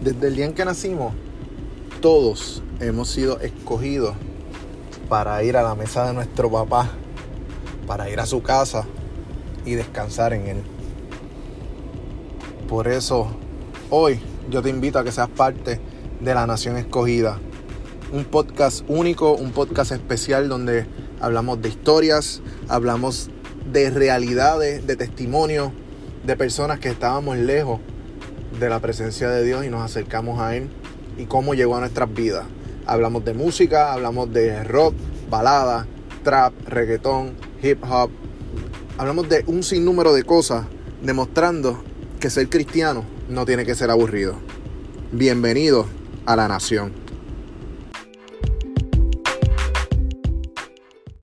Desde el día en que nacimos, todos hemos sido escogidos para ir a la mesa de nuestro papá, para ir a su casa y descansar en él. Por eso, hoy yo te invito a que seas parte de la Nación Escogida. Un podcast único, un podcast especial donde hablamos de historias, hablamos de realidades, de testimonios, de personas que estábamos lejos de la presencia de Dios y nos acercamos a Él y cómo llegó a nuestras vidas. Hablamos de música, hablamos de rock, balada, trap, reggaetón, hip hop. Hablamos de un sinnúmero de cosas demostrando que ser cristiano no tiene que ser aburrido. Bienvenido a la nación.